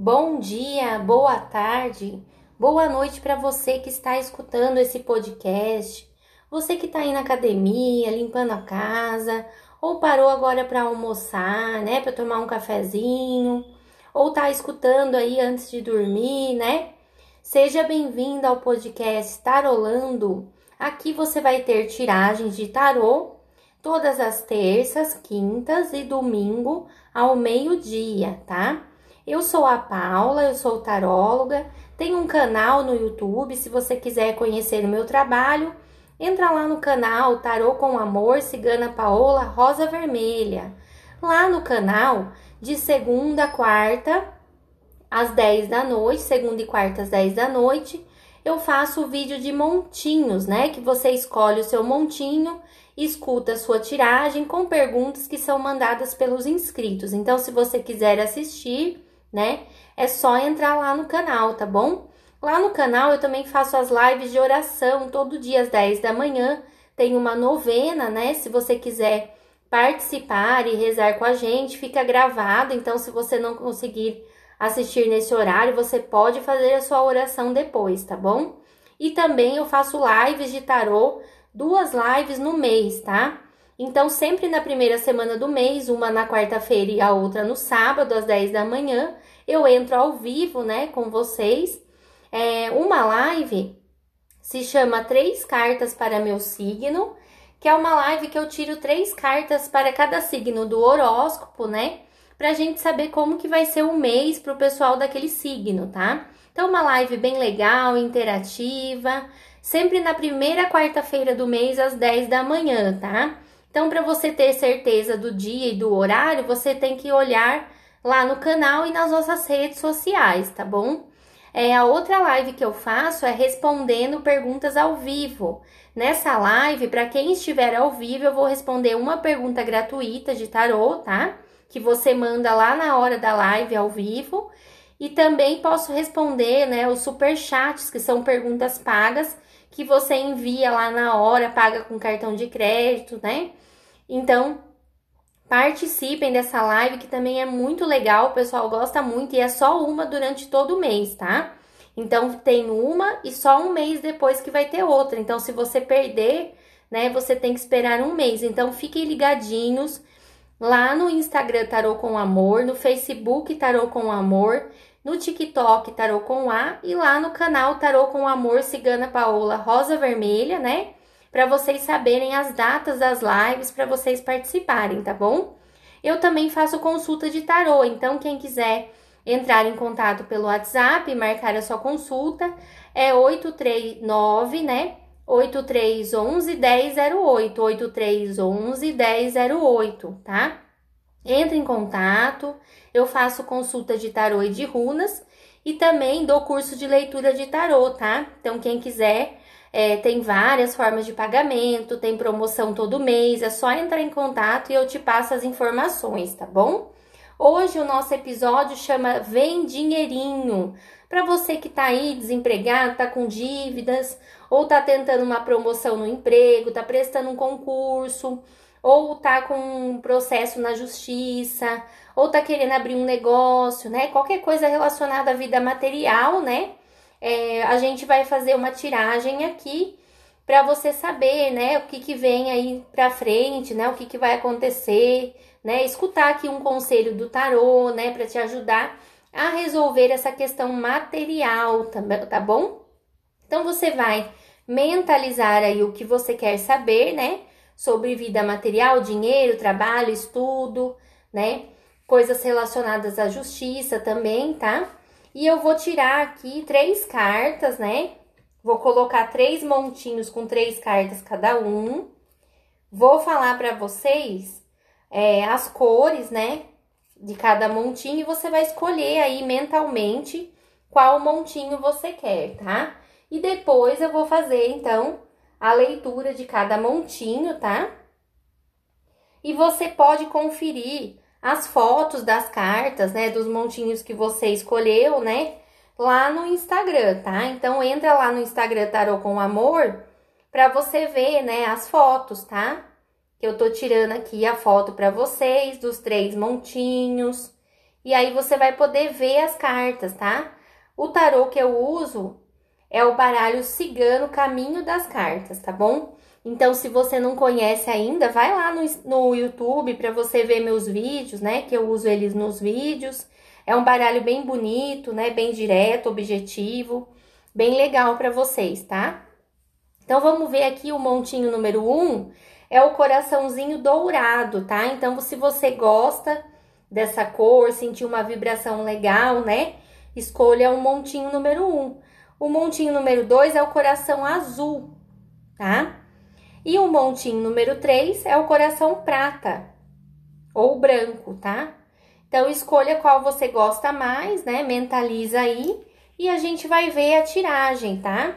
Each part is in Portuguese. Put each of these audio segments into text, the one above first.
Bom dia, boa tarde, boa noite para você que está escutando esse podcast. Você que está aí na academia, limpando a casa, ou parou agora para almoçar, né, para tomar um cafezinho, ou tá escutando aí antes de dormir, né? Seja bem-vindo ao podcast Tarolando. Aqui você vai ter tiragens de tarô todas as terças, quintas e domingo ao meio-dia, tá? Eu sou a Paula, eu sou taróloga, tenho um canal no YouTube, se você quiser conhecer o meu trabalho, entra lá no canal Tarô com Amor Cigana Paola Rosa Vermelha. Lá no canal, de segunda a quarta, às 10 da noite, segunda e quarta às 10 da noite, eu faço o vídeo de montinhos, né? Que você escolhe o seu montinho escuta a sua tiragem com perguntas que são mandadas pelos inscritos. Então, se você quiser assistir, né, é só entrar lá no canal, tá bom? Lá no canal eu também faço as lives de oração todo dia às 10 da manhã. Tem uma novena, né? Se você quiser participar e rezar com a gente, fica gravado. Então, se você não conseguir assistir nesse horário, você pode fazer a sua oração depois, tá bom? E também eu faço lives de tarô duas lives no mês, tá? Então, sempre na primeira semana do mês, uma na quarta-feira e a outra no sábado, às 10 da manhã, eu entro ao vivo, né, com vocês. É, uma live se chama Três Cartas para Meu Signo, que é uma live que eu tiro três cartas para cada signo do horóscopo, né? Pra gente saber como que vai ser o mês pro pessoal daquele signo, tá? Então, uma live bem legal, interativa sempre na primeira quarta-feira do mês às 10 da manhã, tá? Então, para você ter certeza do dia e do horário, você tem que olhar lá no canal e nas nossas redes sociais, tá bom? É, a outra live que eu faço é respondendo perguntas ao vivo. Nessa live, para quem estiver ao vivo, eu vou responder uma pergunta gratuita de tarô, tá? Que você manda lá na hora da live ao vivo. E também posso responder, né, os super chats, que são perguntas pagas que você envia lá na hora, paga com cartão de crédito, né? Então, participem dessa live que também é muito legal, o pessoal gosta muito e é só uma durante todo o mês, tá? Então tem uma e só um mês depois que vai ter outra. Então, se você perder, né, você tem que esperar um mês. Então, fiquem ligadinhos lá no Instagram Tarô com Amor, no Facebook Tarô com Amor no TikTok Tarô com A e lá no canal Tarô com Amor Cigana Paola Rosa Vermelha, né? Para vocês saberem as datas das lives para vocês participarem, tá bom? Eu também faço consulta de tarô, então quem quiser entrar em contato pelo WhatsApp marcar a sua consulta é 839, né? 8311 1008, 8311 1008, tá? Entre em contato, eu faço consulta de tarô e de runas e também dou curso de leitura de tarô, tá? Então, quem quiser, é, tem várias formas de pagamento, tem promoção todo mês, é só entrar em contato e eu te passo as informações, tá bom? Hoje o nosso episódio chama Vem Dinheirinho. Para você que tá aí desempregado, tá com dívidas, ou tá tentando uma promoção no emprego, tá prestando um concurso, ou tá com um processo na justiça, ou tá querendo abrir um negócio, né? Qualquer coisa relacionada à vida material, né? É, a gente vai fazer uma tiragem aqui para você saber, né, o que, que vem aí para frente, né, o que, que vai acontecer, né, escutar aqui um conselho do tarô, né, para te ajudar a resolver essa questão material, também, tá bom? Então você vai mentalizar aí o que você quer saber, né? sobre vida material, dinheiro, trabalho, estudo, né? Coisas relacionadas à justiça também, tá? E eu vou tirar aqui três cartas, né? Vou colocar três montinhos com três cartas cada um. Vou falar para vocês é, as cores, né? De cada montinho e você vai escolher aí mentalmente qual montinho você quer, tá? E depois eu vou fazer, então, a leitura de cada montinho, tá? E você pode conferir as fotos das cartas, né, dos montinhos que você escolheu, né, lá no Instagram, tá? Então entra lá no Instagram Tarô com Amor para você ver, né, as fotos, tá? Que eu tô tirando aqui a foto para vocês dos três montinhos. e aí você vai poder ver as cartas, tá? O tarô que eu uso é o baralho cigano Caminho das Cartas, tá bom? Então, se você não conhece ainda, vai lá no, no YouTube para você ver meus vídeos, né? Que eu uso eles nos vídeos. É um baralho bem bonito, né? Bem direto, objetivo, bem legal para vocês, tá? Então, vamos ver aqui o montinho número 1, um, é o coraçãozinho dourado, tá? Então, se você gosta dessa cor, sentir uma vibração legal, né? Escolha o montinho número 1. Um. O montinho número 2 é o coração azul, tá? E o montinho número 3 é o coração prata ou branco, tá? Então, escolha qual você gosta mais, né? Mentaliza aí e a gente vai ver a tiragem, tá?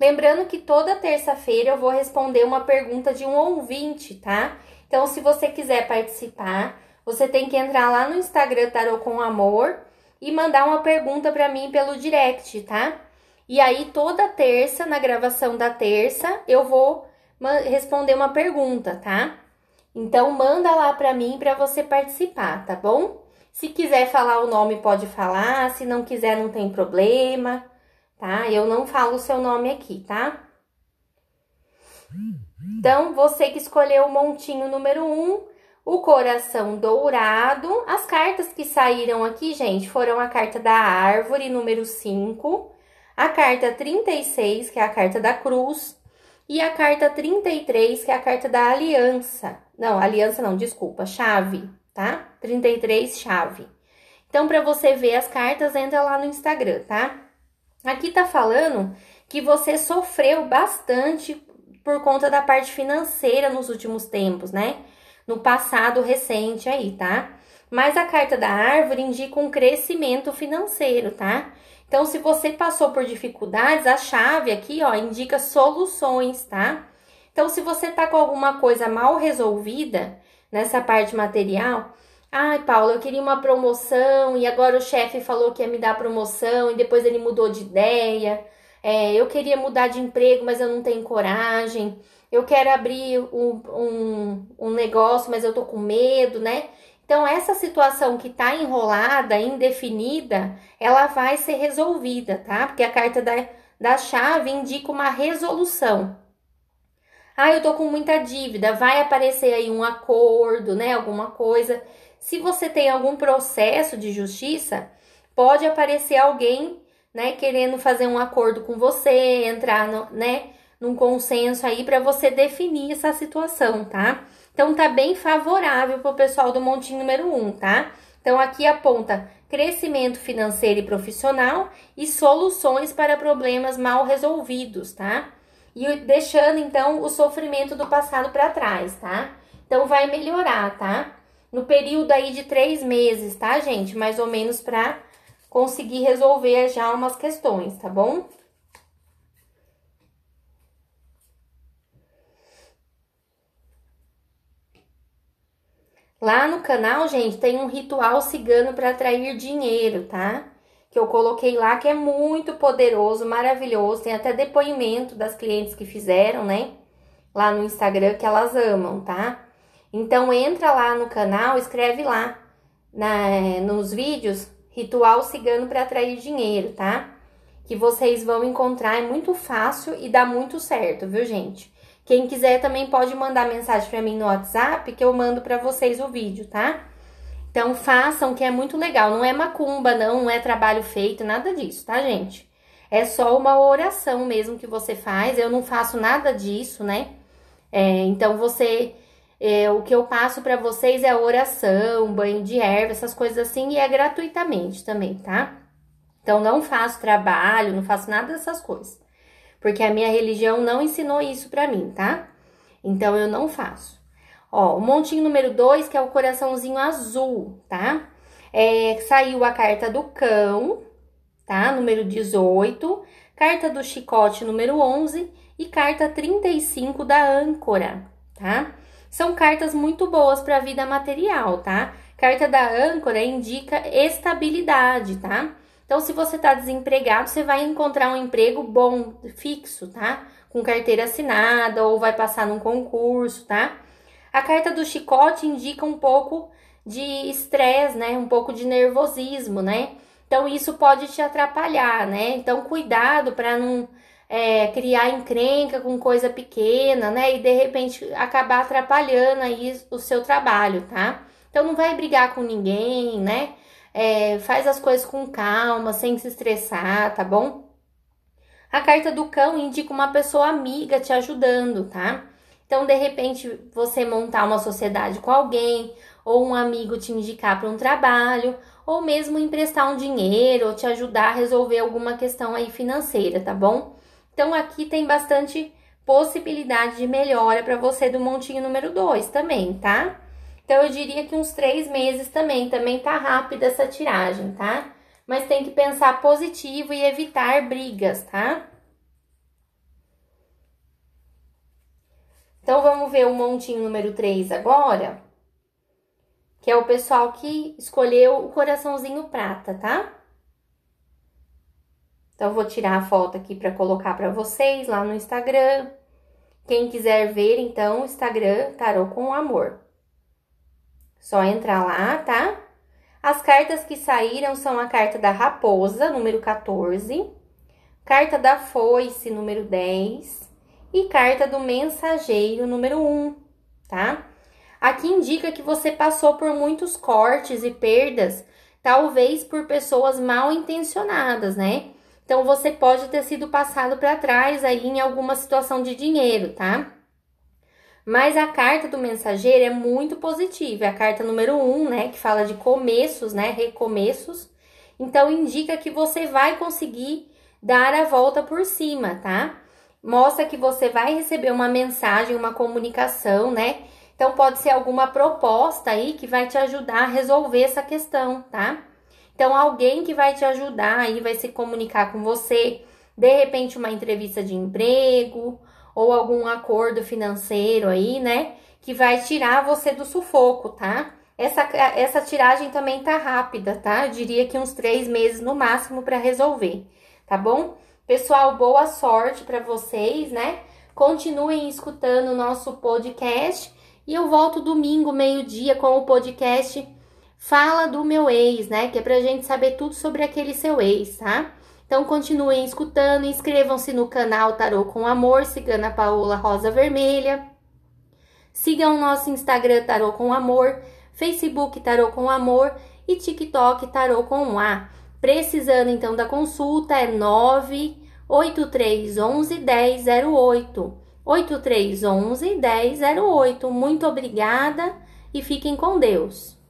Lembrando que toda terça-feira eu vou responder uma pergunta de um ouvinte, tá? Então, se você quiser participar, você tem que entrar lá no Instagram Tarô com Amor e mandar uma pergunta para mim pelo direct, tá? E aí toda terça, na gravação da terça, eu vou responder uma pergunta, tá? Então manda lá para mim para você participar, tá bom? Se quiser falar o nome pode falar, se não quiser não tem problema, tá? Eu não falo o seu nome aqui, tá? Então, você que escolheu o montinho número 1, um, o coração dourado. As cartas que saíram aqui, gente, foram a carta da árvore, número 5, a carta 36, que é a carta da cruz, e a carta 33, que é a carta da aliança. Não, aliança não, desculpa, chave, tá? 33, chave. Então, para você ver as cartas, entra lá no Instagram, tá? Aqui tá falando que você sofreu bastante por conta da parte financeira nos últimos tempos, né? no passado recente aí, tá? Mas a carta da árvore indica um crescimento financeiro, tá? Então, se você passou por dificuldades, a chave aqui, ó, indica soluções, tá? Então, se você tá com alguma coisa mal resolvida nessa parte material, ai, Paula, eu queria uma promoção e agora o chefe falou que ia me dar promoção e depois ele mudou de ideia. É, eu queria mudar de emprego, mas eu não tenho coragem eu quero abrir um, um, um negócio, mas eu tô com medo, né? Então, essa situação que tá enrolada, indefinida, ela vai ser resolvida, tá? Porque a carta da, da chave indica uma resolução. Ah, eu tô com muita dívida, vai aparecer aí um acordo, né? Alguma coisa. Se você tem algum processo de justiça, pode aparecer alguém, né, querendo fazer um acordo com você, entrar no, né, num consenso aí para você definir essa situação, tá? Então tá bem favorável para o pessoal do montinho número 1, um, tá? Então aqui aponta crescimento financeiro e profissional e soluções para problemas mal resolvidos, tá? E deixando então o sofrimento do passado para trás, tá? Então vai melhorar, tá? No período aí de três meses, tá, gente? Mais ou menos para conseguir resolver já umas questões, tá bom? Lá no canal, gente, tem um ritual cigano para atrair dinheiro, tá? Que eu coloquei lá, que é muito poderoso, maravilhoso. Tem até depoimento das clientes que fizeram, né? Lá no Instagram, que elas amam, tá? Então, entra lá no canal, escreve lá na, nos vídeos ritual cigano para atrair dinheiro, tá? Que vocês vão encontrar, é muito fácil e dá muito certo, viu, gente? Quem quiser também pode mandar mensagem para mim no WhatsApp que eu mando para vocês o vídeo, tá? Então façam que é muito legal, não é macumba não, não é trabalho feito, nada disso, tá, gente? É só uma oração mesmo que você faz, eu não faço nada disso, né? É, então você é, o que eu passo para vocês é oração, banho de erva, essas coisas assim, e é gratuitamente também, tá? Então não faço trabalho, não faço nada dessas coisas porque a minha religião não ensinou isso para mim, tá? Então eu não faço. Ó, o montinho número 2, que é o coraçãozinho azul, tá? É, saiu a carta do cão, tá? Número 18, carta do chicote número 11 e carta 35 da âncora, tá? São cartas muito boas para a vida material, tá? Carta da âncora indica estabilidade, tá? Então, se você está desempregado, você vai encontrar um emprego bom, fixo, tá? Com carteira assinada ou vai passar num concurso, tá? A carta do chicote indica um pouco de estresse, né? Um pouco de nervosismo, né? Então isso pode te atrapalhar, né? Então cuidado para não é, criar encrenca com coisa pequena, né? E de repente acabar atrapalhando aí o seu trabalho, tá? Então não vai brigar com ninguém, né? É, faz as coisas com calma, sem se estressar, tá bom? A carta do cão indica uma pessoa amiga te ajudando, tá? Então, de repente, você montar uma sociedade com alguém, ou um amigo te indicar para um trabalho, ou mesmo emprestar um dinheiro, ou te ajudar a resolver alguma questão aí financeira, tá bom? Então, aqui tem bastante possibilidade de melhora para você do montinho número 2 também, tá? Então, eu diria que uns três meses também, também tá rápida essa tiragem, tá? Mas tem que pensar positivo e evitar brigas, tá? Então, vamos ver o montinho número 3 agora. Que é o pessoal que escolheu o coraçãozinho prata, tá? Então, vou tirar a foto aqui para colocar para vocês lá no Instagram. Quem quiser ver, então, Instagram Tarô com Amor. Só entrar lá, tá? As cartas que saíram são a carta da raposa, número 14, carta da foice, número 10, e carta do mensageiro número 1, tá? Aqui indica que você passou por muitos cortes e perdas, talvez por pessoas mal intencionadas, né? Então você pode ter sido passado para trás aí em alguma situação de dinheiro, tá? Mas a carta do mensageiro é muito positiva, é a carta número 1, né, que fala de começos, né, recomeços. Então indica que você vai conseguir dar a volta por cima, tá? mostra que você vai receber uma mensagem, uma comunicação, né? Então pode ser alguma proposta aí que vai te ajudar a resolver essa questão, tá? Então alguém que vai te ajudar aí vai se comunicar com você, de repente uma entrevista de emprego ou algum acordo financeiro aí, né? Que vai tirar você do sufoco, tá? Essa, essa tiragem também tá rápida, tá? Eu diria que uns três meses no máximo para resolver, tá bom? Pessoal, boa sorte para vocês, né? Continuem escutando o nosso podcast e eu volto domingo, meio-dia, com o podcast Fala do Meu Ex, né? Que é pra gente saber tudo sobre aquele seu ex, tá? Então continuem escutando, inscrevam-se no canal Tarô com Amor, Cigana Paola Rosa Vermelha. Sigam o nosso Instagram Tarô com Amor, Facebook Tarô com Amor e TikTok Tarô com A. Precisando então da consulta é 98311 1008. 8311 1008. Muito obrigada e fiquem com Deus.